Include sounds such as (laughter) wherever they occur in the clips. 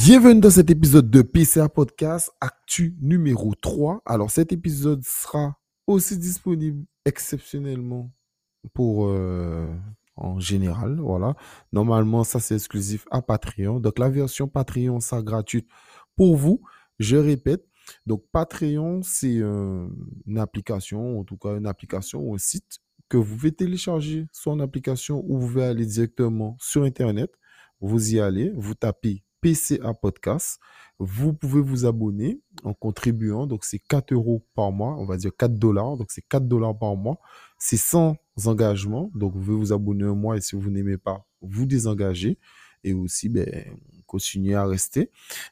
Bienvenue dans cet épisode de PCA Podcast, actu numéro 3. Alors cet épisode sera aussi disponible exceptionnellement pour euh, en général, voilà. Normalement, ça c'est exclusif à Patreon. Donc la version Patreon sera gratuite pour vous. Je répète, donc Patreon, c'est une application, en tout cas une application ou un site que vous pouvez télécharger sur une application ou vous pouvez aller directement sur Internet. Vous y allez, vous tapez PCA Podcast. Vous pouvez vous abonner en contribuant. Donc, c'est 4 euros par mois. On va dire 4 dollars. Donc, c'est 4 dollars par mois. C'est sans engagement. Donc, vous pouvez vous abonner un mois et si vous n'aimez pas, vous désengagez. Et aussi, ben, continuer à rester.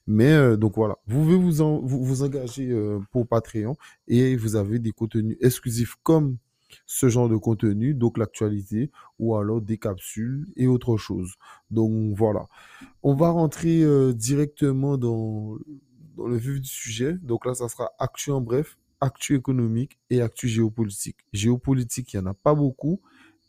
Mais euh, donc voilà, vous pouvez vous, vous, vous, engager euh, pour Patreon et vous avez des contenus exclusifs comme ce genre de contenu, donc l'actualité, ou alors des capsules et autre chose. Donc voilà. On va rentrer euh, directement dans, le vif du sujet. Donc là, ça sera actu en bref, actu économique et actu géopolitique. Géopolitique, il n'y en a pas beaucoup,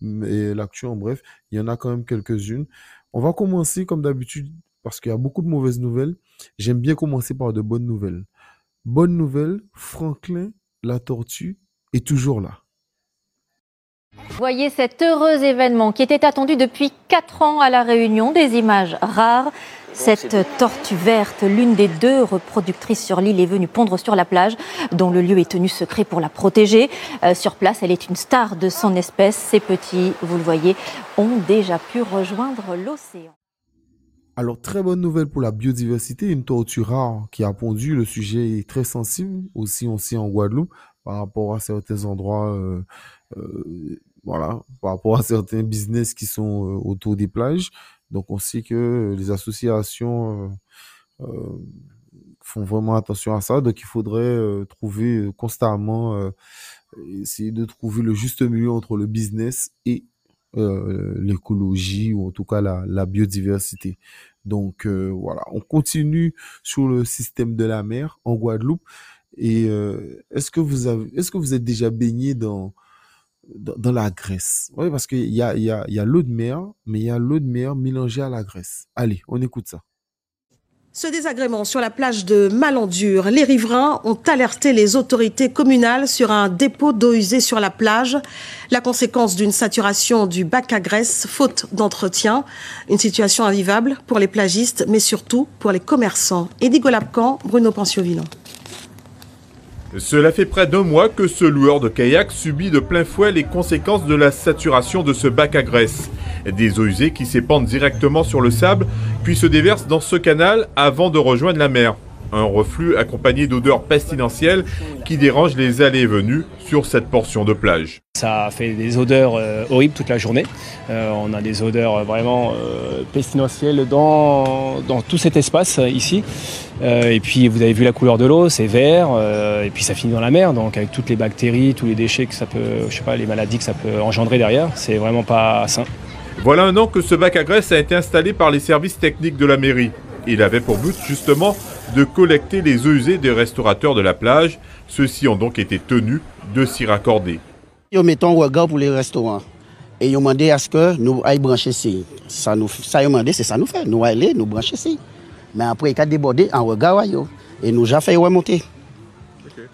mais l'actu en bref, il y en a quand même quelques-unes. On va commencer comme d'habitude parce qu'il y a beaucoup de mauvaises nouvelles. J'aime bien commencer par de bonnes nouvelles. Bonne nouvelle, Franklin, la tortue, est toujours là. Voyez cet heureux événement qui était attendu depuis 4 ans à La Réunion, des images rares. Cette tortue verte, l'une des deux reproductrices sur l'île, est venue pondre sur la plage, dont le lieu est tenu secret pour la protéger. Euh, sur place, elle est une star de son espèce. Ces petits, vous le voyez, ont déjà pu rejoindre l'océan. Alors, très bonne nouvelle pour la biodiversité. Une tortue rare qui a pondu. Le sujet est très sensible, aussi, aussi en Guadeloupe, par rapport à certains endroits. Euh, euh, voilà, par rapport à certains business qui sont euh, autour des plages. Donc, on sait que les associations euh, euh, font vraiment attention à ça. Donc, il faudrait trouver constamment, essayer de trouver le juste milieu entre le business et l'écologie ou en tout cas la, la biodiversité. Donc voilà, on continue sur le système de la mer en Guadeloupe. Et est-ce que vous avez, est-ce que vous êtes déjà baigné dans dans, la graisse. Oui, parce qu'il y a, l'eau de mer, mais il y a l'eau de mer mélangée à la graisse. Allez, on écoute ça. Ce désagrément sur la plage de Malandure, les riverains ont alerté les autorités communales sur un dépôt d'eau usée sur la plage, la conséquence d'une saturation du bac à graisse, faute d'entretien, une situation invivable pour les plagistes, mais surtout pour les commerçants. Eddie Bruno Pensiovillon. Cela fait près d'un mois que ce loueur de kayak subit de plein fouet les conséquences de la saturation de ce bac à graisse. Des eaux usées qui s'épandent directement sur le sable, puis se déversent dans ce canal avant de rejoindre la mer. Un reflux accompagné d'odeurs pestilentielles qui dérangent les allées et venues sur cette portion de plage. Ça fait des odeurs euh, horribles toute la journée. Euh, on a des odeurs vraiment euh, pestilentielles dans, dans, tout cet espace ici. et puis vous avez vu la couleur de l'eau, c'est vert. et puis ça finit dans la mer, donc avec toutes les bactéries, tous les déchets que ça peut, je sais pas, les maladies que ça peut engendrer derrière, c'est vraiment pas sain. Voilà un an que ce bac à graisse a été installé par les services techniques de la mairie. Il avait pour but justement de collecter les eaux usées des restaurateurs de la plage. Ceux-ci ont donc été tenus de s'y raccorder. Ils mettent un regard pour les restaurants. Et ils ont demandé à ce que nous aillions brancher ici. Ça, nous, ça ils demandé, c'est ça nous fait. Nous aller, nous brancher ici. Mais après, il a débordé en regard. Et nous avons fait remonter.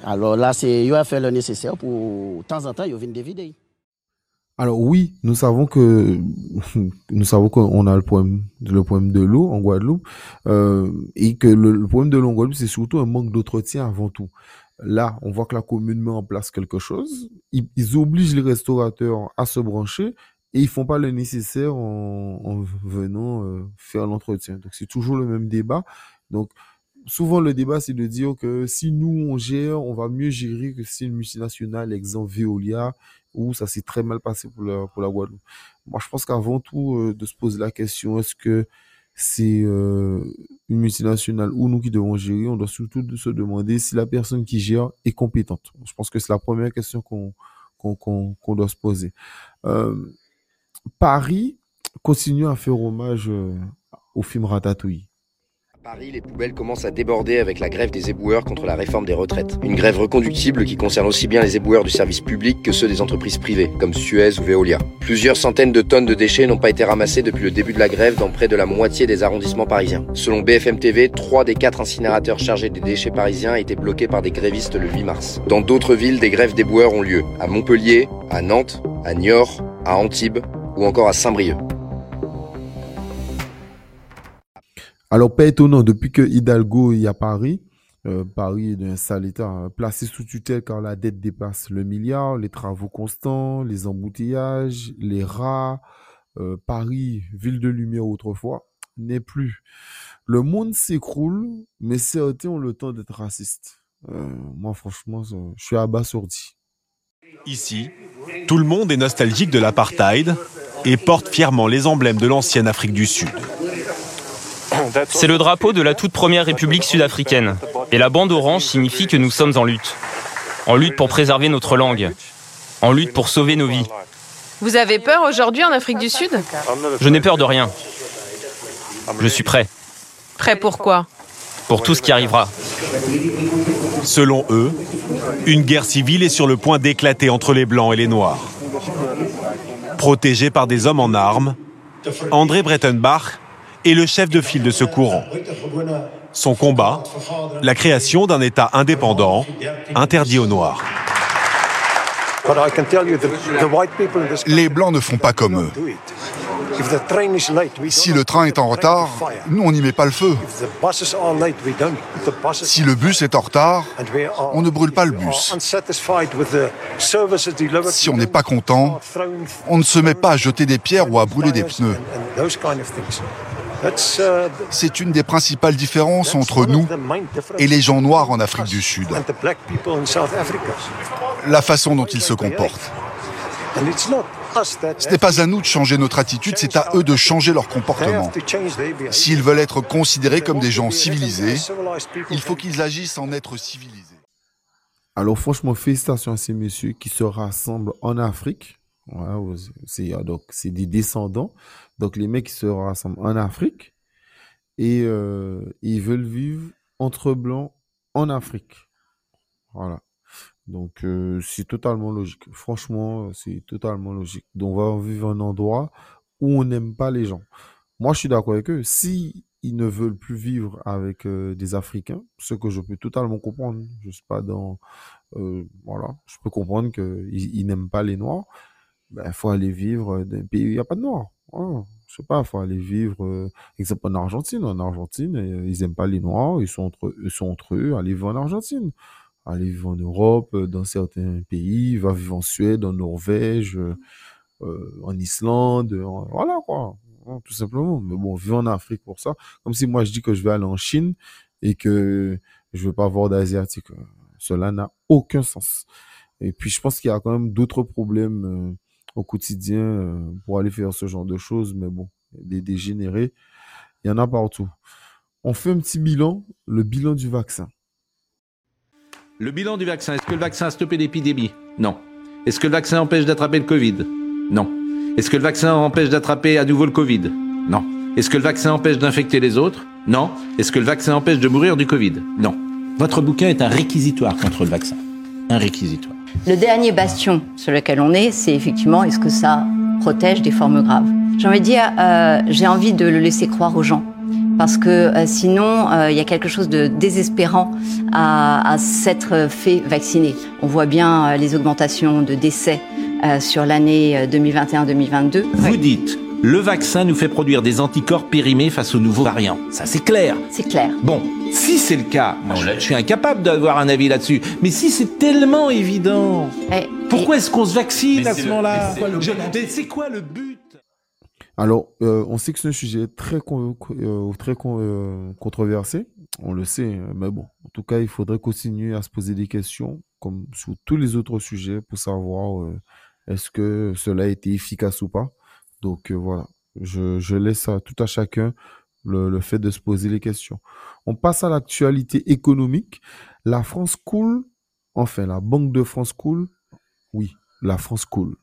Alors là, c'est, ils ont fait le nécessaire pour, de temps en temps, ils viennent dévider. Alors oui, nous savons que (laughs) nous savons qu'on a le problème, le problème de l'eau en Guadeloupe euh, et que le, problème de l'eau en Guadeloupe c'est surtout un manque d'entretien avant tout. Là, on voit que la commune met en place quelque chose, ils, obligent les restaurateurs à se brancher et ils font pas le nécessaire en, venant euh, faire l'entretien. Donc c'est toujours le même débat. Donc souvent le débat c'est de dire que si nous on gère, on va mieux gérer que si une multinationale, exemple Veolia, où ça s'est très mal passé pour la, pour Guadeloupe. Moi, je pense qu'avant tout, euh, de se poser la question, est-ce que c'est euh, une multinationale ou nous qui devons gérer On doit surtout se demander si la personne qui gère est compétente. Je pense que c'est la première question qu'on qu'on doit se poser. Euh, Paris continue à faire hommage au film Ratatouille. Paris, les poubelles commencent à déborder avec la grève des éboueurs contre la réforme des retraites. Une grève reconductible qui concerne aussi bien les éboueurs du service public que ceux des entreprises privées, comme Suez ou Veolia. Plusieurs centaines de tonnes de déchets n'ont pas été ramassées depuis le début de la grève dans près de la moitié des arrondissements parisiens. Selon BFM TV, trois des quatre incinérateurs chargés des déchets parisiens étaient bloqués par des grévistes le 8 mars. Dans d'autres villes, des grèves d'éboueurs ont lieu. À Montpellier, à Nantes, à Niort, à Antibes ou encore à Saint-Brieuc. Alors, pas étonnant, depuis que Hidalgo y a Paris, euh, Paris est d'un sale état, hein. placé sous tutelle car la dette dépasse le milliard, les travaux constants, les embouteillages, les rats. euh, Paris, ville de lumière autrefois, n'est plus. Le monde s'écroule, mais certains ont le temps d'être racistes. Euh, moi, franchement, je suis abasourdi. Ici, tout le monde est nostalgique de l'apartheid et porte fièrement les emblèmes de l'ancienne Afrique du Sud. C'est le drapeau de la toute première République sud-africaine. Et la bande orange signifie que nous sommes en lutte. En lutte pour préserver notre langue. En lutte pour sauver nos vies. Vous avez peur aujourd'hui en Afrique du Sud? Je n'ai peur de rien. Je suis prêt Prêt pour quoi? Pour tout ce qui arrivera. Selon eux, une guerre civile est sur le point d'éclater entre les Blancs et les Noirs. Protégé par des hommes en armes, André Brettenbach est le chef de file de ce courant. Son combat, la création d'un État indépendant, interdit aux Noirs. Les Blancs ne font pas comme eux. Si le train est en retard, nous, on n'y met pas le feu. Si le bus est en retard, on ne brûle pas le bus. Si on n'est pas content, on ne se met pas à jeter des pierres ou à brûler des pneus. C'est une des principales différences entre nous et les gens noirs en Afrique du Sud. La façon dont ils se comportent. Ce n'est pas à nous de changer notre attitude, c'est à eux de changer leur comportement. S'ils veulent être considérés comme des gens civilisés, il faut qu'ils agissent en être civilisés. Alors franchement, félicitations à ces messieurs qui se rassemblent en Afrique. Ouais, c'est euh, donc c'est des descendants. Donc les mecs se rassemblent en Afrique et euh, ils veulent vivre entre blancs en Afrique. Voilà. Donc euh, c'est totalement logique. Franchement, c'est totalement logique. Donc on va vivre un endroit où on n'aime pas les gens. Moi, je suis d'accord avec eux. Si ils ne veulent plus vivre avec des Africains, ce que je peux totalement comprendre. Je suis pas dans voilà, je peux comprendre qu'ils ils, n'aiment pas les Noirs. Ben, faut aller vivre dans un pays où il n'y a pas de Noirs. Voilà. Je sais pas, faut aller vivre, euh, exemple en Argentine. En Argentine, euh, ils aiment pas les Noirs, ils sont entre, ils sont entre eux. Allez vivre en Argentine aller vivre en Europe, euh, dans certains pays, va vivre en Suède, en Norvège, euh, en Islande, voilà quoi, hein, tout simplement. Mais bon, vivre en Afrique pour ça, comme si moi je dis que je vais aller en Chine et que je veux pas voir d'Asiatique. Euh, Cela n'a aucun sens. Et puis je pense qu'il y a quand même d'autres problèmes euh, au quotidien euh, pour aller faire ce genre de choses, mais bon, des dégénérés, il y en a partout. On fait un petit bilan, le bilan du vaccin. Le bilan du vaccin, est-ce que le vaccin a stoppé l'épidémie? Non. Est-ce que le vaccin empêche d'attraper le Covid? Non. Est-ce que le vaccin empêche d'attraper à nouveau le Covid? Non. Est-ce que le vaccin empêche d'infecter les autres? Non. Est-ce que le vaccin empêche de mourir du Covid? Non. Votre bouquin est un réquisitoire contre le vaccin. Un réquisitoire. Le dernier bastion sur lequel on est, c'est effectivement est-ce que ça protège des formes graves? J'ai envie de dire, euh, j'ai envie de le laisser croire aux gens. Parce que euh, sinon, euh, il y a quelque chose de désespérant à, à s'être fait vacciner. On voit bien les augmentations de décès sur l'année euh, 2021-2022. Vous dites, le vaccin nous fait produire des anticorps périmés face aux nouveaux variants. Ça, c'est clair. C'est clair. Bon, si c'est le cas, moi, je, je suis incapable d'avoir un avis là-dessus. Mais si c'est tellement évident, Eh, pourquoi est-ce qu'on se vaccine Mais à ce moment-là mais c'est quoi le but Alors, euh, on sait que c'est un sujet très, con- euh, très con- euh, controversé, on le sait, mais bon, en tout cas, il faudrait continuer à se poser des questions, comme sur tous les autres sujets, pour savoir euh, est-ce que cela a été efficace ou pas. Donc euh, voilà, je, je laisse à tout à chacun le, le fait de se poser les questions. On passe à l'actualité économique. La France coule, enfin, la Banque de France coule. Oui, la France coule.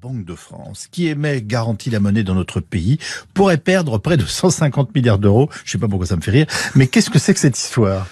Banque de France, qui émet garantie la monnaie dans notre pays, pourrait perdre près de 150 milliards d'euros. Je sais pas pourquoi ça me fait rire, mais qu'est-ce que c'est que cette histoire?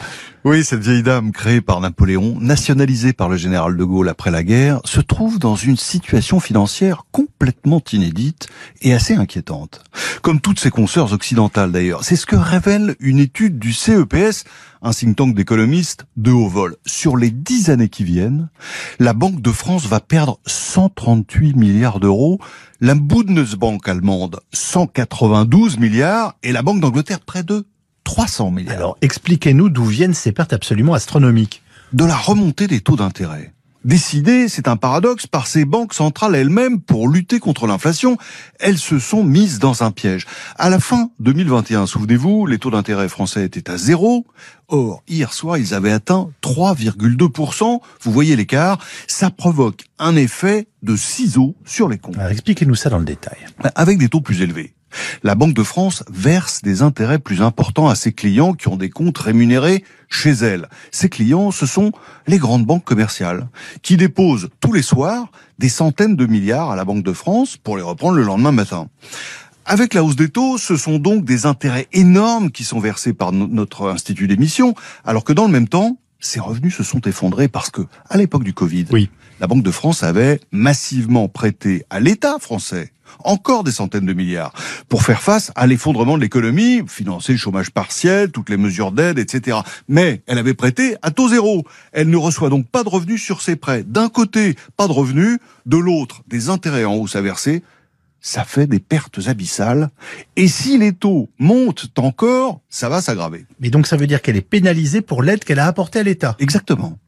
Oui, cette vieille dame créée par Napoléon, nationalisée par le général de Gaulle après la guerre, se trouve dans une situation financière complètement inédite et assez inquiétante. Comme toutes ses consoeurs occidentales d'ailleurs. C'est ce que révèle une étude du CEPS, un think tank d'économistes de haut vol. Sur les dix années qui viennent, la Banque de France va perdre 138 milliards d'euros, la Bundesbank allemande 192 milliards et la Banque d'Angleterre près de 300 milliards. Alors, expliquez-nous d'où viennent ces pertes absolument astronomiques. De la remontée des taux d'intérêt. Décidées, c'est un paradoxe, par ces banques centrales elles-mêmes pour lutter contre l'inflation, elles se sont mises dans un piège. À la fin 2021, souvenez-vous, les taux d'intérêt français étaient à zéro. Or, hier soir, ils avaient atteint 3,2%. Vous voyez l'écart. Ça provoque un effet de ciseaux sur les comptes. expliquez-nous ça dans le détail. Avec des taux plus élevés. La Banque de France verse des intérêts plus importants à ses clients qui ont des comptes rémunérés chez elle. Ces clients, ce sont les grandes banques commerciales qui déposent tous les soirs des centaines de milliards à la Banque de France pour les reprendre le lendemain matin. Avec la hausse des taux, ce sont donc des intérêts énormes qui sont versés par notre institut d'émission, alors que dans le même temps, ces revenus se sont effondrés parce que, à l'époque du Covid, oui. La Banque de France avait massivement prêté à l'État français encore des centaines de milliards, pour faire face à l'effondrement de l'économie, financer le chômage partiel, toutes les mesures d'aide, etc. Mais elle avait prêté à taux zéro. Elle ne reçoit donc pas de revenus sur ses prêts. D'un côté, pas de revenus, de l'autre, des intérêts en hausse à verser. Ça fait des pertes abyssales. Et si les taux montent encore, ça va s'aggraver. Mais donc ça veut dire qu'elle est pénalisée pour l'aide qu'elle a apportée à l'État. Exactement.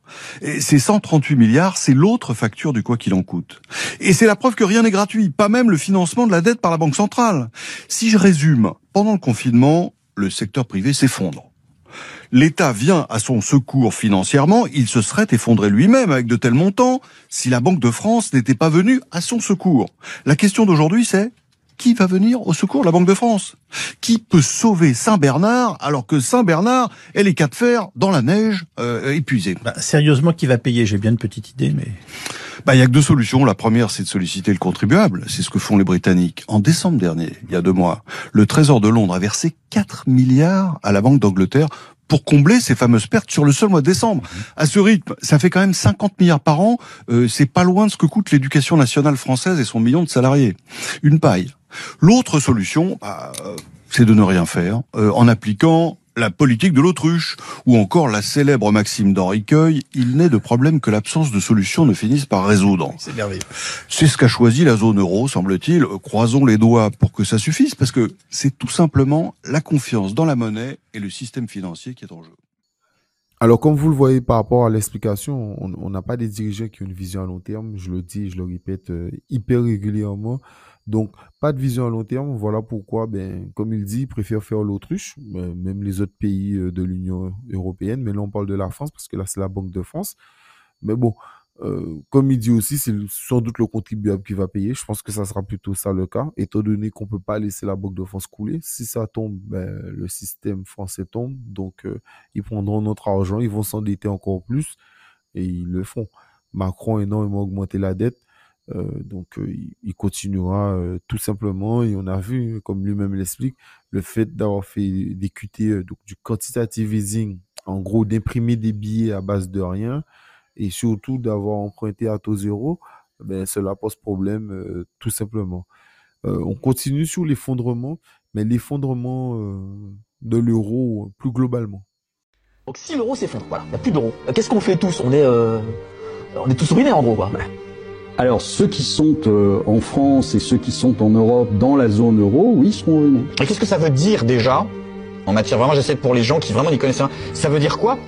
Et ces 138 milliards, c'est l'autre facture du quoi qu'il en coûte. Et c'est la preuve que rien n'est gratuit, pas même le financement de la dette par la Banque centrale. Si je résume, pendant le confinement, le secteur privé s'effondre. L'État vient à son secours financièrement, il se serait effondré lui-même avec de tels montants si la Banque de France n'était pas venue à son secours. La question d'aujourd'hui, c'est qui va venir au secours de la Banque de France? Qui peut sauver Saint-Bernard alors que Saint-Bernard est les cas de fer dans la neige euh, épuisée bah, Sérieusement, qui va payer? J'ai bien une petite idée, mais... Bah, il y a que deux solutions. La première, c'est de solliciter le contribuable. C'est ce que font les Britanniques. En décembre dernier, il y a deux mois, le Trésor de Londres a versé 4 milliards à la Banque d'Angleterre pour combler ces fameuses pertes sur le seul mois de décembre. À ce rythme, ça fait quand même 50 milliards par an. Euh, c'est pas loin de ce que coûte l'éducation nationale française et son million de salariés. Une paille. L'autre solution, bah, c'est de ne rien faire, euh, en appliquant la politique de l'autruche, ou encore la célèbre maxime d'Henri Queuil, il n'est de problème que l'absence de solution ne finisse par résoudre. C'est merveilleux. C'est ce qu'a choisi la zone euro, semble-t-il. Croisons les doigts pour que ça suffise, parce que c'est tout simplement la confiance dans la monnaie et le système financier qui est en jeu. Alors, comme vous le voyez par rapport à l'explication, on n'a pas des dirigeants qui ont une vision à long terme. Je le dis, je le répète euh, hyper régulièrement. Donc, pas de vision à long terme. Voilà pourquoi, ben, comme il dit, il préfère faire l'autruche, ben, même les autres pays euh, de l'Union européenne. Mais là, on parle de la France parce que là, c'est la Banque de France. Mais bon, euh, comme il dit aussi, c'est sans doute le contribuable qui va payer. Je pense que ça sera plutôt ça le cas, étant donné qu'on peut pas laisser la Banque de France couler. Si ça tombe, ben, le système français tombe. Donc, euh, ils prendront notre argent, ils vont s'endetter encore plus et ils le font. Macron a énormément augmenté la dette. Euh, donc, euh, il, continuera euh, tout simplement. Et on a vu, comme lui-même l'explique, le fait d'avoir fait des QT, donc du quantitative easing, en gros, d'imprimer des billets à base de rien, et surtout d'avoir emprunté à taux zéro, ben, cela pose problème tout simplement. on continue sur l'effondrement, mais l'effondrement de l'euro plus globalement. Donc si l'euro s'effondre, voilà, il n'y a plus d'euro, qu'est-ce qu'on fait tous? On est, on est tous ruinés en gros, quoi. Alors ceux qui sont euh, en France et ceux qui sont en Europe dans la zone euro, oui, seront ruinés. Et qu'est-ce que ça veut dire déjà en matière vraiment, j'essaie pour les gens qui vraiment n'y connaissent rien, ça veut dire quoi?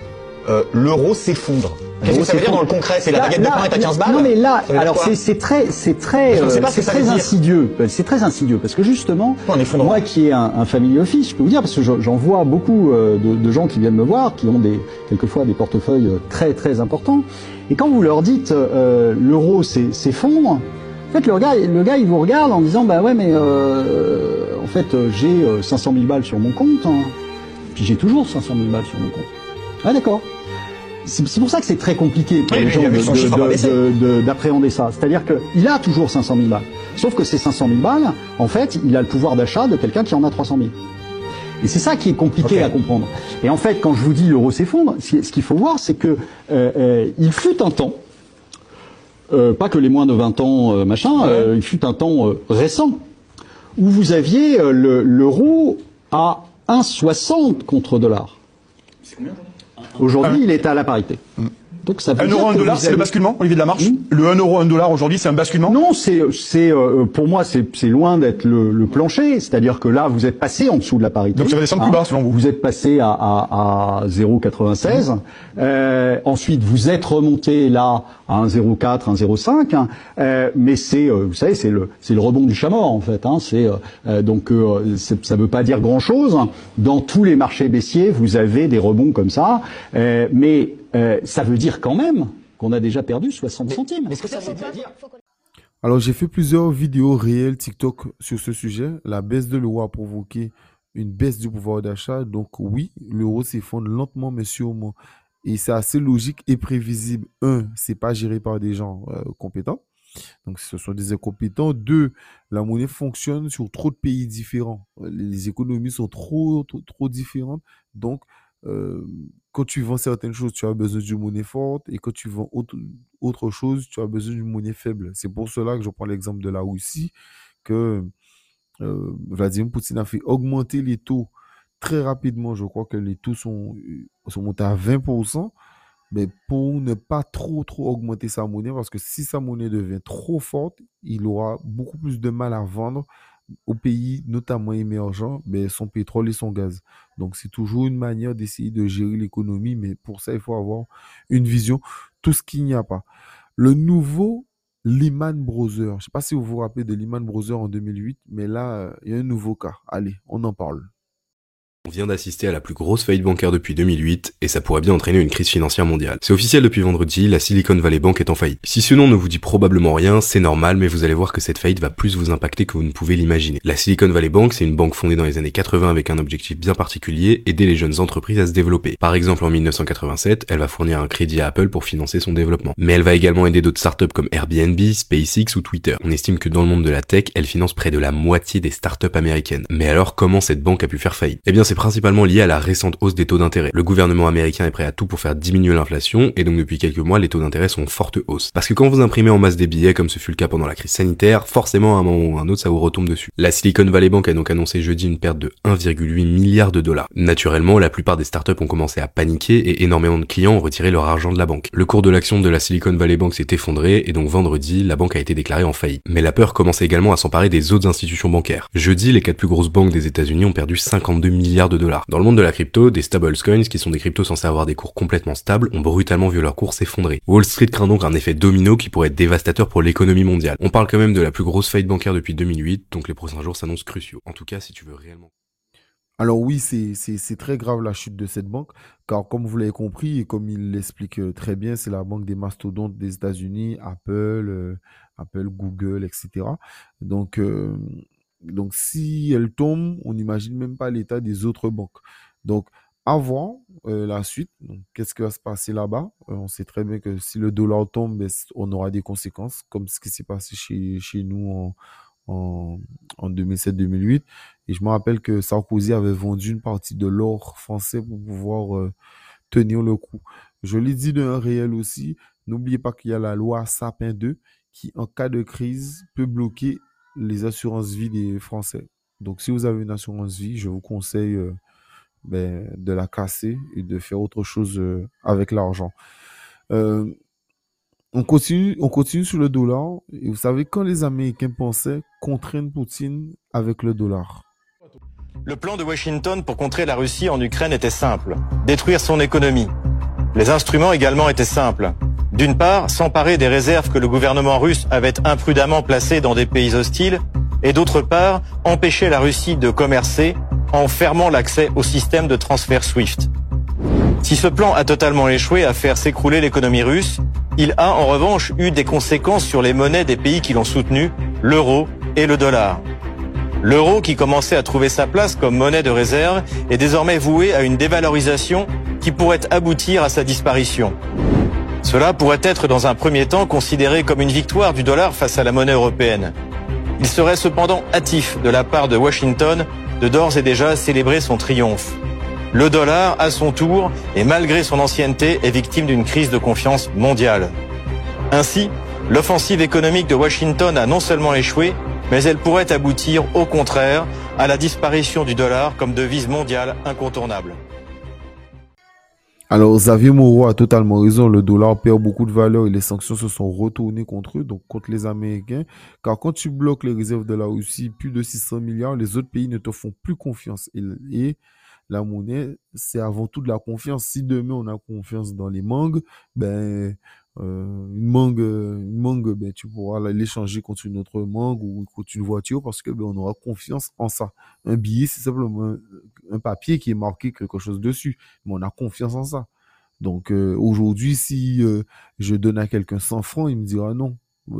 Euh, L'euro s'effondre. Qu'est-ce que ça veut dire dans le concret C'est la baguette de pain est à 15 balles Non mais là, alors c'est très, c'est très, euh, c'est très insidieux. C'est très insidieux parce que justement, moi qui ai un, family office, je peux vous dire parce que j'en vois beaucoup de, de, gens qui viennent me voir, qui ont des quelquefois des portefeuilles très très importants. Et quand vous leur dites euh, l'euro s'effondre, en fait le gars, le gars il vous regarde en disant bah ouais mais euh, en fait euh, j'ai 500 000 balles sur mon compte, hein. puis j'ai toujours 500 000 balles sur mon compte. Ah d'accord. C'est pour ça que c'est très compliqué pour les gens d'appréhender ça. C'est-à-dire qu'il a toujours 500 000 balles. Sauf que ces 500 000 balles, en fait, il a le pouvoir d'achat de quelqu'un qui en a 300 000. Et c'est ça qui est compliqué à comprendre. Et en fait, quand je vous dis l'euro s'effondre, ce qu'il faut voir, c'est que euh, euh, il fut un temps, euh, pas que les moins de 20 ans, machin, il fut un temps récent, où vous aviez l'euro à 1,60 contre dollar. Aujourd'hui, il est à la parité. Donc ça un euro, un dollar, c'est le basculement, Olivier de la Marche hmm Le 1 euro, 1 dollar aujourd'hui, c'est un basculement Non, c'est, c'est, euh, pour moi, c'est, loin d'être le, le plancher. C'est-à-dire que là, vous êtes passé en dessous de la parité. Donc ça va descendre plus bas, selon vous Vous êtes passé à, à, à 0,96. Mmh. Euh, ensuite, vous êtes remonté là à 1,04, 1,05. Hein. Euh, mais c'est, euh, vous savez, c'est le, c'est le rebond du chat mort, en fait. Hein. C'est, euh, donc, ça ne veut pas dire grand-chose. Dans tous les marchés baissiers, vous avez des rebonds comme ça. mais euh, ça veut dire quand même qu'on a déjà perdu 60 centimes. Alors j'ai fait plusieurs vidéos réelles TikTok sur ce sujet. La baisse de l'euro a provoqué une baisse du pouvoir d'achat. Donc oui, l'euro s'effondre lentement mais sûrement. Et c'est assez logique et prévisible. Un, c'est pas géré par des gens euh, compétents. Donc ce sont des incompétents. Deux, la monnaie fonctionne sur trop de pays différents. Les économies sont trop, trop, trop différentes. Donc euh, quand tu vends certaines choses, tu as besoin d'une monnaie forte et quand tu vends autre, autre chose, tu as besoin d'une monnaie faible. C'est pour cela que je prends l'exemple de la Russie, que euh, Vladimir Poutine a fait augmenter les taux très rapidement. Je crois que les taux sont, sont montés à 20%, mais pour ne pas trop, trop augmenter sa monnaie, parce que si sa monnaie devient trop forte, il aura beaucoup plus de mal à vendre aux pays notamment émergents ben, son pétrole et son gaz. Donc c'est toujours une manière d'essayer de gérer l'économie, mais pour ça, il faut avoir une vision, tout ce qu'il n'y a pas. Le nouveau Lehman Brothers, je ne sais pas si vous vous rappelez de Lehman Brothers en 2008, mais là, euh, il y a un nouveau cas. Allez, on en parle. On vient d'assister à la plus grosse faillite bancaire depuis 2008 et ça pourrait bien entraîner une crise financière mondiale. C'est officiel depuis vendredi, la Silicon Valley Bank est en faillite. Si ce nom ne vous dit probablement rien, c'est normal, mais vous allez voir que cette faillite va plus vous impacter que vous ne pouvez l'imaginer. La Silicon Valley Bank, c'est une banque fondée dans les années 80 avec un objectif bien particulier, aider les jeunes entreprises à se développer. Par exemple, en 1987, elle va fournir un crédit à Apple pour financer son développement. Mais elle va également aider d'autres startups comme Airbnb, SpaceX ou Twitter. On estime que dans le monde de la tech, elle finance près de la moitié des startups américaines. Mais alors, comment cette banque a pu faire faillite? Eh bien, c'est principalement lié à la récente hausse des taux d'intérêt. Le gouvernement américain est prêt à tout pour faire diminuer l'inflation, et donc depuis quelques mois, les taux d'intérêt sont en forte hausse. Parce que quand vous imprimez en masse des billets, comme ce fut le cas pendant la crise sanitaire, forcément à un moment ou à un autre, ça vous retombe dessus. La Silicon Valley Bank a donc annoncé jeudi une perte de 1,8 milliard de dollars. Naturellement, la plupart des startups ont commencé à paniquer et énormément de clients ont retiré leur argent de la banque. Le cours de l'action de la Silicon Valley Bank s'est effondré et donc vendredi, la banque a été déclarée en faillite. Mais la peur commence également à s'emparer des autres institutions bancaires. Jeudi, les quatre plus grosses banques des États-Unis ont perdu 52 milliards de dollars. Dans le monde de la crypto, des stablecoins, qui sont des cryptos censés avoir des cours complètement stables, ont brutalement vu leur cours s'effondrer. Wall Street craint donc un effet domino qui pourrait être dévastateur pour l'économie mondiale. On parle quand même de la plus grosse faillite bancaire depuis 2008, donc les prochains jours s'annoncent cruciaux. En tout cas, si tu veux réellement... Alors oui, c'est très grave la chute de cette banque, car comme vous l'avez compris et comme il l'explique euh, très bien, c'est la banque des mastodontes des États-Unis, Apple, euh, Apple, Google, etc. Donc, euh, donc si elle tombe, on n'imagine même pas l'état des autres banques. Donc avant euh, la suite, qu'est-ce qui va se passer là-bas? Euh, On sait très bien que si le dollar tombe, ben, on aura des conséquences, comme ce qui s'est passé chez, chez nous en, en, 2007-2008. Et je me rappelle que Sarkozy avait vendu une partie de l'or français pour pouvoir euh, tenir le coup. Je l'ai dit d'un réel aussi, n'oubliez pas qu'il y a la loi Sapin 2 qui, en cas de crise, peut bloquer les assurances vie des Français. Donc, si vous avez une assurance vie, je vous conseille ben, de la casser et de faire autre chose euh, avec l'argent. Euh, on continue, on continue sur le dollar. Et vous savez, quand les Américains pensaient contraindre Poutine avec le dollar? Le plan de Washington pour contrer la Russie en Ukraine était simple. Détruire son économie. Les instruments également étaient simples. D'une part, s'emparer des réserves que le gouvernement russe avait imprudemment placées dans des pays hostiles, et d'autre part, empêcher la Russie de commercer en fermant l'accès au système de transfert SWIFT. Si ce plan a totalement échoué à faire s'écrouler l'économie russe, il a en revanche eu des conséquences sur les monnaies des pays qui l'ont soutenu, l'euro et le dollar. L'euro, qui commençait à trouver sa place comme monnaie de réserve, est désormais voué à une dévalorisation qui pourrait aboutir à sa disparition. Cela pourrait être dans un premier temps considéré comme une victoire du dollar face à la monnaie européenne. Il serait cependant hâtif de la part de Washington de d'ores et déjà célébrer son triomphe. Le dollar, à son tour, et malgré son ancienneté, est victime d'une crise de confiance mondiale. Ainsi, l'offensive économique de Washington a non seulement échoué, mais elle pourrait aboutir au contraire à la disparition du dollar comme devise mondiale incontournable. Alors, Xavier Moreau a totalement raison. Le dollar perd beaucoup de valeur et les sanctions se sont retournées contre eux, donc contre les Américains. Car quand tu bloques les réserves de la Russie, plus de 600 milliards, les autres pays ne te font plus confiance. Et, la monnaie, c'est avant tout de la confiance. Si demain on a confiance dans les mangues, ben, euh, une mangue, une mangue, ben, tu pourras l'échanger contre une autre mangue ou contre une voiture parce que ben, on aura confiance en ça. Un billet, c'est simplement un, papier qui est marqué quelque chose dessus, mais on a confiance en ça. Donc euh, aujourd'hui, si euh, je donne à quelqu'un 100 francs, il me dira non,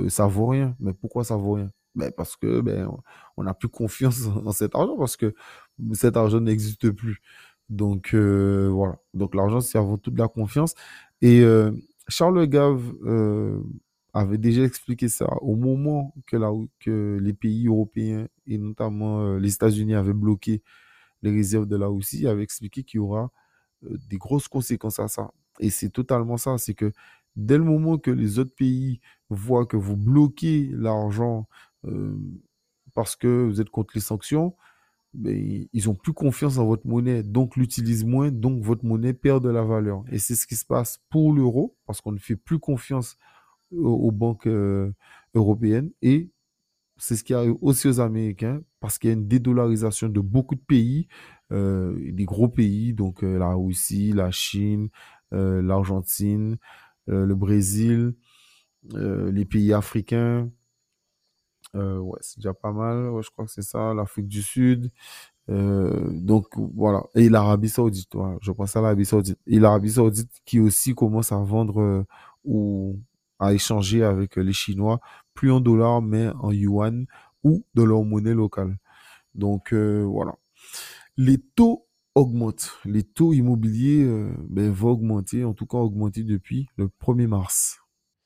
ça vaut rien. Mais pourquoi ça vaut rien? Ben parce que ben on n'a plus confiance en cet argent parce que cet argent n'existe plus. Donc voilà. Donc l'argent c'est avant tout de la confiance et Charles Gave euh, avait déjà expliqué ça au moment que, que les pays européens et notamment euh, les États-Unis avaient bloqué les réserves de la Russie. Il avait expliqué qu'il y aura euh, des grosses conséquences à ça. Et c'est totalement ça. C'est que dès le moment que les autres pays voient que vous bloquez l'argent parce que vous êtes contre les sanctions, ben, ils ont plus confiance en votre monnaie, donc l'utilisent moins, donc votre monnaie perd de la valeur. Et c'est ce qui se passe pour l'euro, parce qu'on ne fait plus confiance aux, banques euh, européennes, et c'est ce qui arrive aussi aux Américains, parce qu'il y a une dédollarisation de beaucoup de pays, euh, des gros pays, donc euh, la Russie, la Chine, l'Argentine, le Brésil, les pays africains, ouais, c'est déjà pas mal. je crois que c'est ça. L'Afrique du Sud. Euh, donc voilà. Et l'Arabie Saoudite. je pense à l'Arabie Saoudite. Et l'Arabie Saoudite qui aussi commence à vendre euh, ou à échanger avec les Chinois, plus en dollars, mais en yuan ou de leur monnaie locale. Donc voilà. Les taux augmentent. Les taux immobiliers ben, vont augmenter, en tout cas augmenter depuis le 1er mars.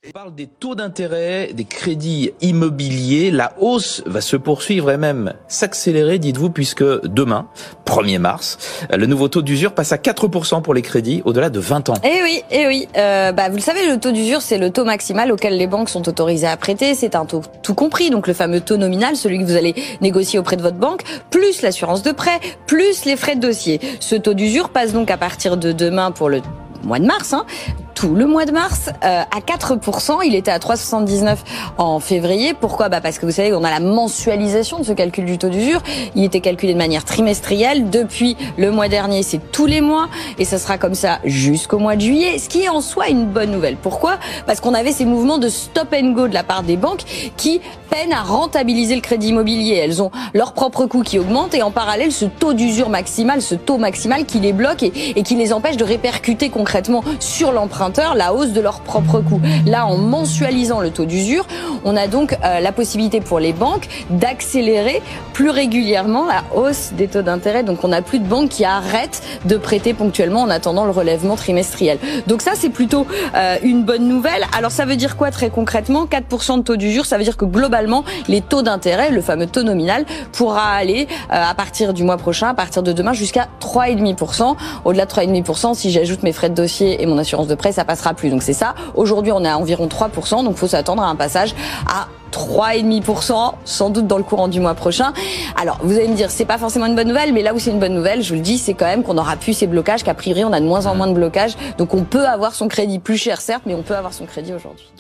On parle des taux d'intérêt, des crédits immobiliers. La hausse va se poursuivre et même s'accélérer, dites-vous, puisque demain, 1er mars, le nouveau taux d'usure passe à 4% pour les crédits au-delà de 20 ans. Eh oui, eh oui. Euh, bah, vous le savez, le taux d'usure, c'est le taux maximal auquel les banques sont autorisées à prêter. C'est un taux tout compris, donc le fameux taux nominal, celui que vous allez négocier auprès de votre banque, plus l'assurance de prêt, plus les frais de dossier. Ce taux d'usure passe donc à partir de demain pour le mois de mars, hein, tout le mois de mars euh, à 4%. Il était à 3,79 en février. Pourquoi? Bah Parce que vous savez, on a la mensualisation de ce calcul du taux d'usure. Il était calculé de manière trimestrielle. Depuis le mois dernier, c'est tous les mois. Et ça sera comme ça jusqu'au mois de juillet, ce qui est en soi une bonne nouvelle. Pourquoi? Parce qu'on avait ces mouvements de stop and go de la part des banques qui peinent à rentabiliser le crédit immobilier. Elles ont leurs propres coûts qui augmentent et en parallèle, ce taux d'usure maximal, ce taux maximal qui les bloque et qui les empêche de répercuter concrètement sur l'emprunt la hausse de leurs propres coûts. Là, en mensualisant le taux d'usure, on a donc euh, la possibilité pour les banques d'accélérer plus régulièrement la hausse des taux d'intérêt. Donc on n'a plus de banques qui arrêtent de prêter ponctuellement en attendant le relèvement trimestriel. Donc ça, c'est plutôt euh, une bonne nouvelle. Alors ça veut dire quoi très concrètement? 4% de taux d'usure, ça veut dire que globalement, les taux d'intérêt, le fameux taux nominal, pourra aller euh, à partir du mois prochain, à partir de demain, jusqu'à 3,5%. Au-delà de 3,5%, si j'ajoute mes frais de dossier et mon assurance de prêt, ça passera plus. Donc c'est ça. Aujourd'hui, on est à environ 3%, donc faut s'attendre à un passage à 3,5% sans doute dans le courant du mois prochain. Alors, vous allez me dire, c'est pas forcément une bonne nouvelle, mais là où c'est une bonne nouvelle, je vous le dis, c'est quand même qu'on aura plus ces blocages, qu'a priori, on a de moins en moins de blocages. Donc, on peut avoir son crédit plus cher, certes, mais on peut avoir son crédit aujourd'hui.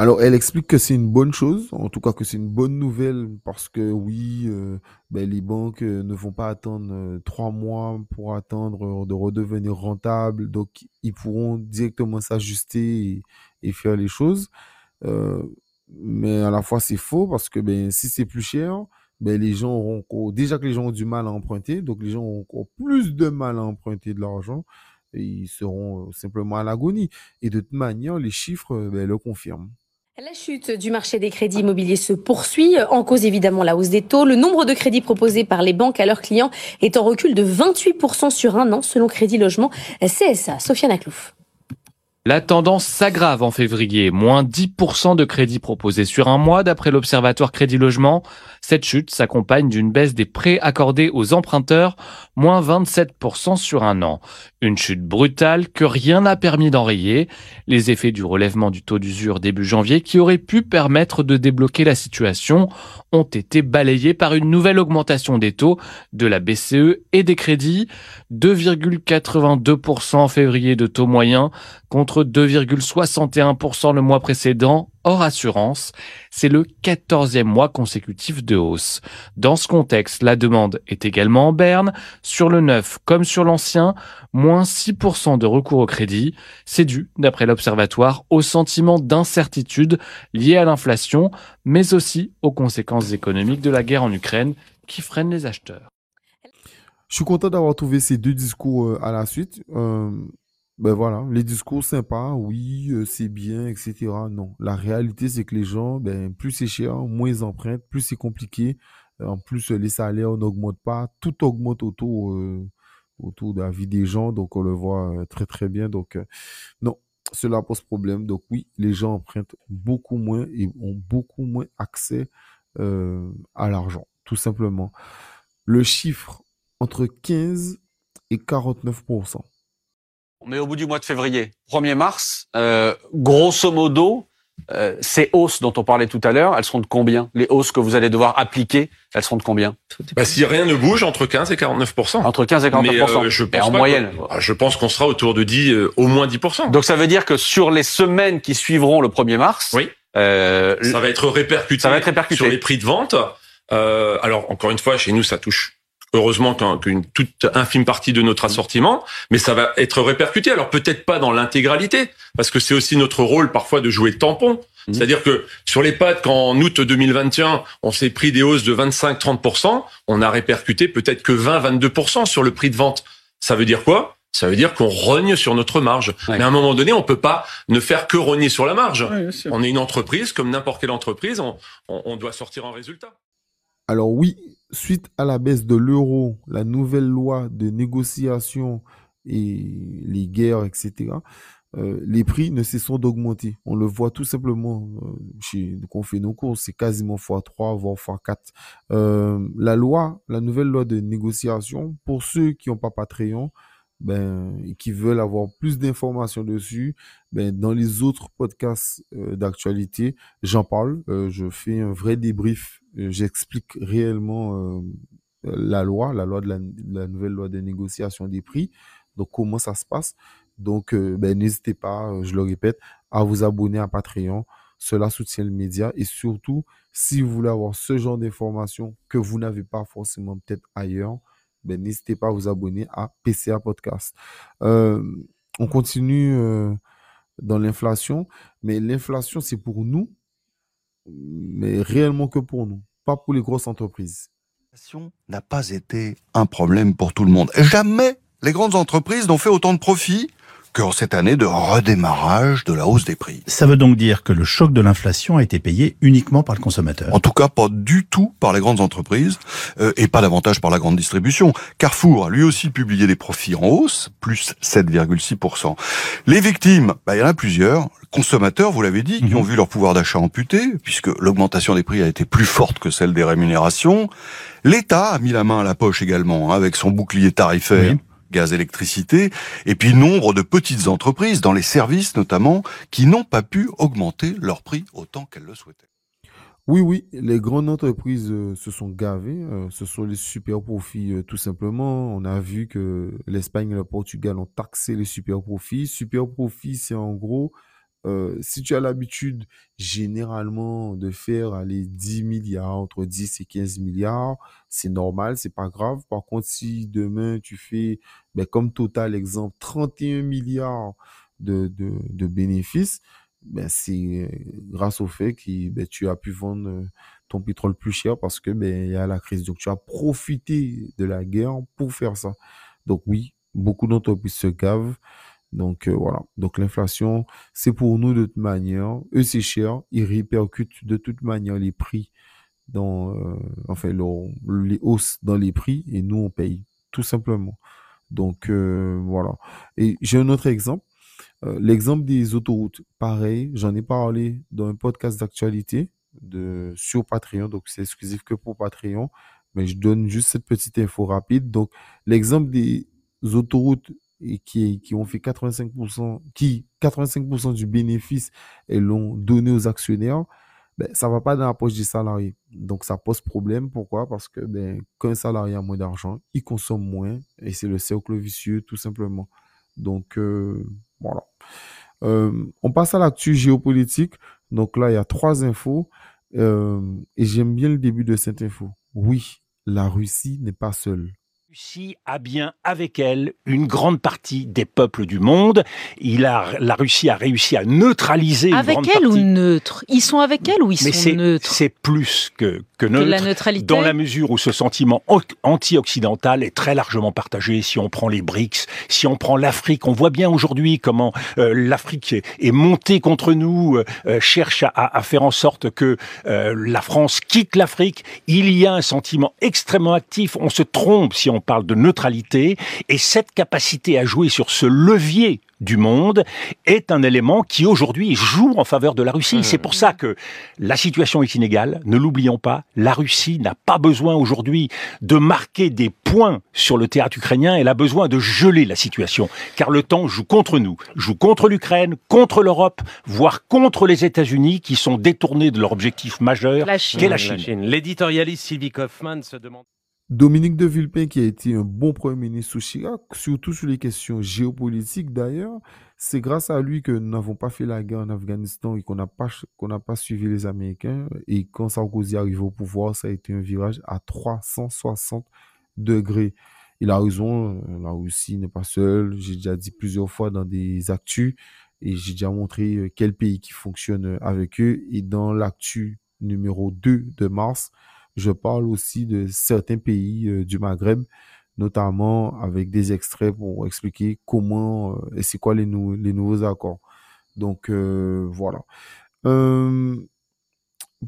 Alors, elle explique que c'est une bonne chose, en tout cas que c'est une bonne nouvelle, parce que oui, euh, ben, les banques euh, ne vont pas attendre euh, trois mois pour attendre de redevenir rentables, donc ils pourront directement s'ajuster et, faire les choses. mais à la fois, c'est faux, parce que ben, si c'est plus cher, ben, les gens auront déjà que les gens ont du mal à emprunter, donc les gens ont encore plus de mal à emprunter de l'argent, ils seront simplement à l'agonie. Et de toute manière, les chiffres ben, le confirment. La chute du marché des crédits immobiliers se poursuit. En cause évidemment la hausse des taux. Le nombre de crédits proposés par les banques à leurs clients est en recul de 28% sur un an selon Crédit Logement CSA. Sofiane Aklouf. La tendance s'aggrave en février, moins 10% de crédits proposés sur un mois d'après l'Observatoire Crédit Logement. Cette chute s'accompagne d'une baisse des prêts accordés aux emprunteurs, moins 27% sur un an. Une chute brutale que rien n'a permis d'enrayer. Les effets du relèvement du taux d'usure début janvier qui aurait pu permettre de débloquer la situation ont été balayés par une nouvelle augmentation des taux de la BCE et des crédits. 2,82% en février de taux moyen contre 2,61% le mois précédent hors assurance. C'est le 14e mois consécutif de hausse. Dans ce contexte, la demande est également en berne. Sur le neuf comme sur l'ancien, moins 6% de recours au crédit. C'est dû, d'après l'Observatoire, au sentiment d'incertitude lié à l'inflation, mais aussi aux conséquences économiques de la guerre en Ukraine qui freinent les acheteurs. Je suis content d'avoir trouvé ces deux discours euh, à la suite. Euh, ben voilà, les discours sympas, oui, euh, c'est bien, etc. Non, la réalité, c'est que les gens, ben, plus c'est cher, moins ils empruntent, plus c'est compliqué. En plus, les salaires n'augmentent pas, tout augmente autour, autour de la vie des gens, donc on le voit très très bien. Donc, non, cela pose problème. Donc oui, les gens empruntent beaucoup moins et ont beaucoup moins accès à l'argent, tout simplement. Le chiffre entre 15 et 49%. On est au bout du mois de février. 1er mars, euh, grosso modo, euh, ces hausses dont on parlait tout à l'heure, elles seront de combien? Les hausses que vous allez devoir appliquer, elles seront de combien? Bah, Si rien ne bouge, entre 15 et 49% Entre 15 et 49 euh, je pense en moyenne. ah, Je pense qu'on sera autour de 10, au moins 10% Donc ça veut dire que sur les semaines qui suivront le 1er mars, oui. ça va être répercuté, ça va être répercuté. sur les prix de vente. alors encore une fois, chez nous, ça touche heureusement qu'une toute infime partie de notre assortiment, mais ça va être répercuté. Alors peut-être pas dans l'intégralité, parce que c'est aussi notre rôle parfois de jouer tampon. Mmh. C'est-à-dire que sur les pâtes, quand en août 2021, on s'est pris des hausses de 25-30%, on a répercuté peut-être que 20-22% sur le prix de vente. Ça veut dire quoi? Ça veut dire qu'on rogne sur notre marge. Mais à un moment donné, on peut pas ne faire que rogner sur la marge. on est une entreprise, comme n'importe quelle entreprise, on, on doit sortir un résultat. Alors oui, suite à la baisse de l'euro, la nouvelle loi de négociation et les guerres, etc., euh, les prix ne cessent d'augmenter. On le voit tout simplement euh, chez nous, on fait nos courses, c'est quasiment x3, voire x4. Euh, la loi, la nouvelle loi de négociation, pour ceux qui n'ont pas Patreon, ben, et qui veulent avoir plus d'informations dessus, ben, dans les autres podcasts d'actualité, j'en parle. je fais un vrai débrief euh, j'explique réellement euh, la loi, la loi de la, nouvelle loi de négociation des prix. Donc, comment ça se passe? Donc, euh, ben, n'hésitez pas, je le répète, à vous abonner à Patreon. Cela soutient le média. Et surtout, si vous voulez avoir ce genre d'informations que vous n'avez pas forcément peut-être ailleurs, ben, n'hésitez pas à vous abonner à PCA Podcast. on continue dans l'inflation, mais l'inflation, c'est pour nous, mais réellement que pour nous, pas pour les grosses entreprises. N'a pas été un problème pour tout le monde. Jamais les grandes entreprises n'ont fait autant de profits qu'en cette année de redémarrage de la hausse des prix. Ça veut donc dire que le choc de l'inflation a été payé uniquement par le consommateur En tout cas, pas du tout par les grandes entreprises euh, et pas davantage par la grande distribution. Carrefour a lui aussi publié des profits en hausse, plus 7,6%. Les victimes, bah, il y en a plusieurs consommateurs, vous l'avez dit, qui ont mhm. vu leur pouvoir d'achat amputé, puisque l'augmentation des prix a été plus forte que celle des rémunérations. L'État a mis la main à la poche également, hein, avec son bouclier tarifaire. Gaz, électricité, et puis nombre de petites entreprises, dans les services notamment, qui n'ont pas pu augmenter leur prix autant qu'elles le souhaitaient. Oui, oui, les grandes entreprises euh, se sont gavées. Euh, ce sont les super profits, euh, tout simplement. On a vu que l'Espagne et le Portugal ont taxé les super profits. Super profits, c'est en gros euh, si tu as l'habitude généralement de faire aller 10 milliards, entre 10 et 15 milliards, c'est normal, c'est pas grave. Par contre, si demain tu fais, ben, comme Total exemple, 31 milliards de, de, bénéfices, ben, c'est grâce au fait que ben, tu as pu vendre ton pétrole plus cher parce que ben, il y a la crise. Donc tu as profité de la guerre pour faire ça. Donc oui, beaucoup d'entreprises se gavent. Donc voilà. Donc l'inflation, c'est pour nous de toute manière. Eux, c'est cher. Ils répercutent de toute manière les prix dans, enfin, les hausses dans les prix et nous, on paye tout simplement. Donc voilà. Et j'ai un autre exemple. L'exemple des autoroutes, pareil, j'en ai parlé dans un podcast d'actualité sur Patreon, donc c'est exclusif que pour Patreon, mais je donne juste cette petite info rapide. Donc, l'exemple des autoroutes qui, qui ont fait 85%, qui 85% du bénéfice et l'ont donné aux actionnaires, ben, ça va pas dans la poche des salariés. Donc, ça pose problème. Pourquoi? Parce que, ben, quand un salarié a moins d'argent, il consomme moins et c'est le cercle vicieux, tout simplement. Donc, euh, voilà. Euh, on passe à l'actu géopolitique. Donc là, il y a trois infos. Euh, et j'aime bien le début de cette info. Oui, la Russie n'est pas seule. Russie a bien avec elle une grande partie des peuples du monde. Il a, la Russie a réussi à neutraliser avec une grande elle partie. ou neutre? Ils sont avec elle ou ils Mais sont neutres? c'est plus que, que neutre, la neutralité? dans la mesure où ce sentiment anti-occidental est très largement partagé. Si on prend les BRICS, si on prend l'Afrique, on voit bien aujourd'hui comment euh, l'Afrique est, est montée contre nous, euh, euh, cherche à, à faire en sorte que euh, la France quitte l'Afrique. Il y a un sentiment extrêmement actif. On se trompe si on parle de neutralité. Et cette capacité à jouer sur ce levier du monde est un élément qui aujourd'hui joue en faveur de la Russie. C'est pour ça que la situation est inégale. Ne l'oublions pas, la Russie n'a pas besoin aujourd'hui de marquer des points sur le théâtre ukrainien, elle a besoin de geler la situation, car le temps joue contre nous, joue contre l'Ukraine, contre l'Europe, voire contre les États-Unis qui sont détournés de leur objectif majeur, qu'est la Chine. L'éditorialiste Sylvie Kaufmann se demande. Dominique de Villepin, qui a été un bon Premier ministre sous Chirac, surtout sur les questions géopolitiques d'ailleurs, c'est grâce à lui que nous n'avons pas fait la guerre en Afghanistan et qu'on n'a pas, qu'on n'a pas suivi les Américains. Et quand Sarkozy arrive au pouvoir, ça a été un virage à 360 degrés. Il a raison, la Russie n'est pas seule. J'ai déjà dit plusieurs fois dans des actus et j'ai déjà montré euh, quel pays qui fonctionne euh, avec eux. Et dans l'actu numéro 2 de mars, je parle aussi de certains pays euh, du Maghreb, notamment avec des extraits pour expliquer comment euh, et c'est quoi les, nou- les nouveaux accords. Donc euh, voilà.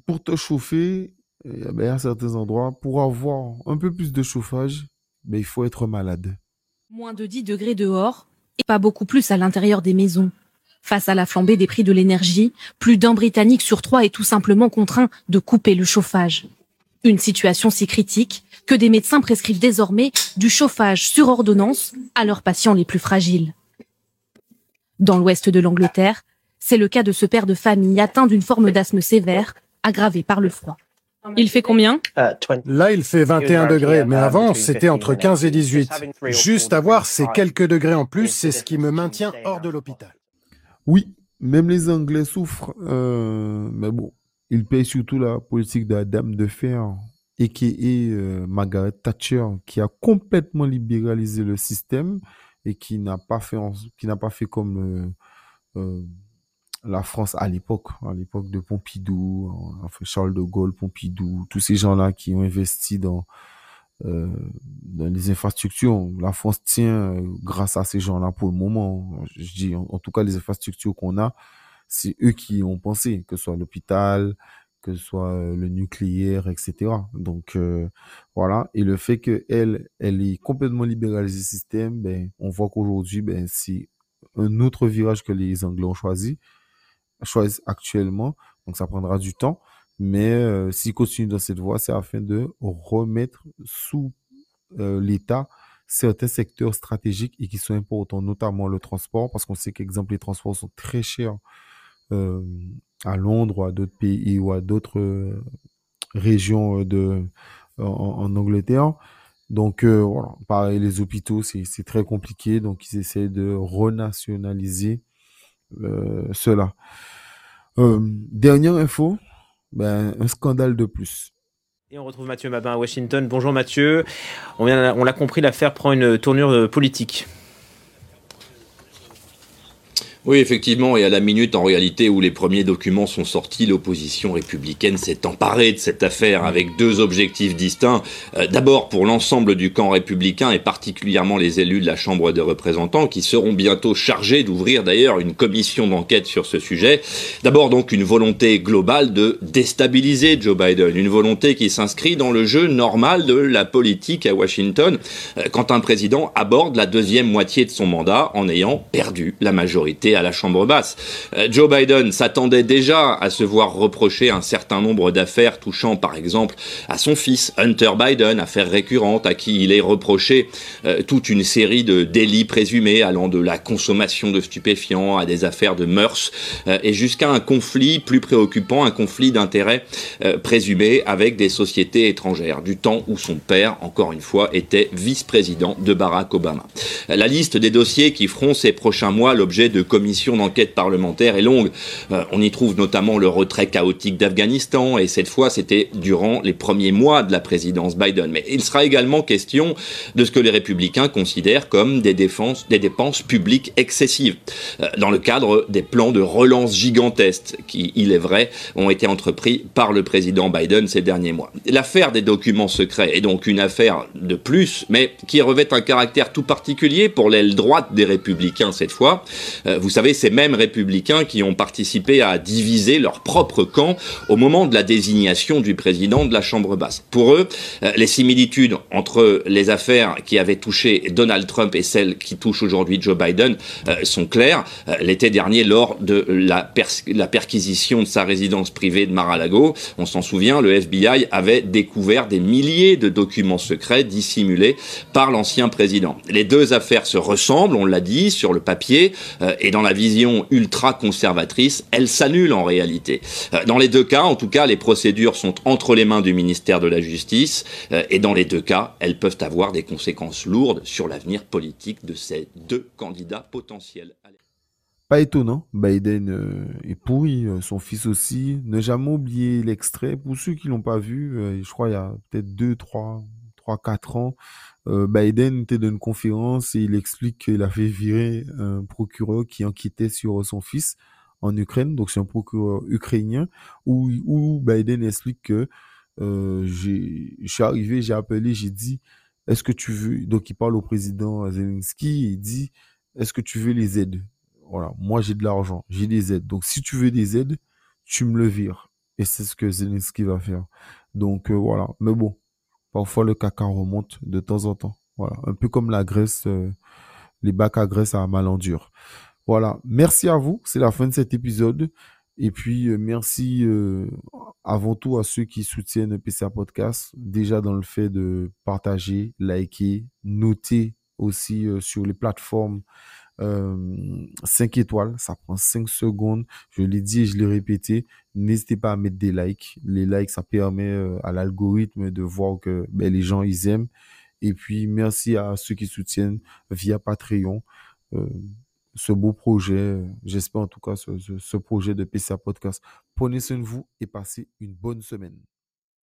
Pour te chauffer, à certains endroits, pour avoir un peu plus de chauffage, ben, il faut être malade. Moins de 10 degrés dehors et pas beaucoup plus à l'intérieur des maisons. Face à la flambée des prix de l'énergie, plus d'un Britannique sur trois est tout simplement contraint de couper le chauffage. Une situation si critique que des médecins prescrivent désormais du chauffage sur ordonnance à leurs patients les plus fragiles. Dans l'ouest de l'Angleterre, c'est le cas de ce père de famille atteint d'une forme d'asthme sévère, aggravée par le froid. Il fait combien? Là, il fait 21 degrés, mais avant, c'était entre 15 et 18. Juste avoir ces quelques degrés en plus, c'est ce qui me maintient hors de l'hôpital. Oui, même les Anglais souffrent, euh, mais bon, ils payent surtout la politique de la dame de fer, a.k.a. euh, Margaret Thatcher, qui a complètement libéralisé le système et qui n'a pas fait, qui n'a pas fait comme euh, euh, la France à l'époque, à l'époque de Pompidou, Charles de Gaulle, Pompidou, tous ces gens-là qui ont investi dans euh, dans les infrastructures. La France tient grâce à ces gens-là pour le moment. Je dis, en tout cas, les infrastructures qu'on a, c'est eux qui ont pensé, que ce soit l'hôpital, que ce soit euh, le nucléaire, etc. Donc euh, voilà. Et le fait que elle, elle est complètement libéralisée le système, ben, on voit qu'aujourd'hui, ben, c'est un autre virage que les Anglais ont choisi, choisi actuellement. Donc ça prendra du temps. Mais euh, s'ils continuent dans cette voie, c'est afin de remettre sous euh, l'État certains secteurs stratégiques et qui sont importants, notamment le transport, parce qu'on sait qu'exemple, les transports sont très chers euh, à Londres ou à d'autres pays ou à d'autres euh, régions euh, de, en, Angleterre. Donc voilà, pareil, les hôpitaux, c'est très compliqué, donc ils essaient de renationaliser cela. Dernière info, ben, un scandale de plus. Et on retrouve Mathieu Mabin à Washington. Bonjour Mathieu. On, l'a compris, l'affaire prend une tournure politique. Oui, effectivement, et à la minute, en réalité, où les premiers documents sont sortis, l'opposition républicaine s'est emparée de cette affaire avec deux objectifs distincts. Euh, d'abord, pour l'ensemble du camp républicain et particulièrement les élus de la Chambre des représentants, qui seront bientôt chargés d'ouvrir d'ailleurs une commission d'enquête sur ce sujet. D'abord, donc, une volonté globale de déstabiliser Joe Biden, une volonté qui s'inscrit dans le jeu normal de la politique à Washington, euh, quand un président aborde la deuxième moitié de son mandat en ayant perdu la majorité à la Chambre basse. Euh, Joe Biden s'attendait déjà à se voir reprocher un certain nombre d'affaires touchant par exemple à son fils Hunter Biden, affaire récurrente à qui il est reproché euh, toute une série de délits présumés allant de la consommation de stupéfiants à des affaires de mœurs et jusqu'à un conflit plus préoccupant, un conflit d'intérêts présumé avec des sociétés étrangères, du temps où son père, encore une fois, était vice-président de Barack Obama. La liste des dossiers qui feront ces prochains mois l'objet de commissions d'enquête parlementaires est longue. Euh, on y trouve notamment le retrait chaotique d'Afghanistan, et cette fois c'était durant les premiers mois de la présidence Biden. Mais il sera également question de ce que les républicains considèrent comme des, défenses, des dépenses publiques excessives, euh, dans le cadre des plans de relance gigantesques qui, il est vrai, ont été entrepris par le président Biden ces derniers mois. L'affaire des documents secrets est donc une affaire de plus, mais qui revêt un caractère tout particulier pour l'aile droite des républicains cette fois. Euh, vous savez, ces mêmes républicains qui ont participé à diviser leur propre camp au moment de la désignation du président de la Chambre basse. Pour eux, euh, les similitudes entre les affaires qui avaient touché Donald Trump et celles qui touchent aujourd'hui Joe Biden euh, sont claires. L'été dernier, lors de la, perquisition de sa résidence privée de Mar-a-Lago, on s'en souvient, le FBI avait découvert des milliers de documents secrets dissimulés par l'ancien président. Les deux affaires se ressemblent, on l'a dit, sur le papier, euh, et dans la vision ultra-conservatrice, elles s'annulent en réalité. Euh, dans les deux cas, en tout cas, les procédures sont entre les mains du ministère de la Justice, euh, et dans les deux cas, elles peuvent avoir des conséquences lourdes sur l'avenir politique de ces deux candidats potentiels. Pas étonnant, Biden est pourri, son fils aussi. Ne jamais oublier l'extrait. Pour ceux qui l'ont pas vu, je crois il y a peut-être deux, trois, trois, quatre ans, euh, Biden était dans une conférence et il explique qu'il a fait virer un procureur qui enquêtait sur son fils en Ukraine, donc c'est un procureur ukrainien, où, où Biden explique que euh, je suis arrivé, j'ai appelé, j'ai dit, est-ce que tu veux, donc il parle au président Zelensky, il dit, est-ce que tu veux les aides? Voilà, moi j'ai de l'argent, j'ai des aides, donc si tu veux des aides, tu me le vires. Et c'est ce que Zelensky va faire. Donc euh, voilà, mais bon, Parfois, le caca remonte de temps en temps. Voilà. Un peu comme la graisse, euh, les bacs à graisse à Malandure. Voilà. Merci à vous. C'est la fin de cet épisode. Et puis, euh, merci euh, avant tout à ceux qui soutiennent PCA Podcast. Déjà dans le fait de partager, liker, noter aussi sur les plateformes 5 étoiles, ça prend 5 secondes. Je l'ai dit et je l'ai répété. N'hésitez pas à mettre des likes. Les likes, ça permet à l'algorithme de voir que ben, les gens, ils aiment. Et puis, merci à ceux qui soutiennent via Patreon ce beau projet. J'espère en tout cas ce, ce projet de PCA Podcast. Prenez soin de vous et passez une bonne semaine.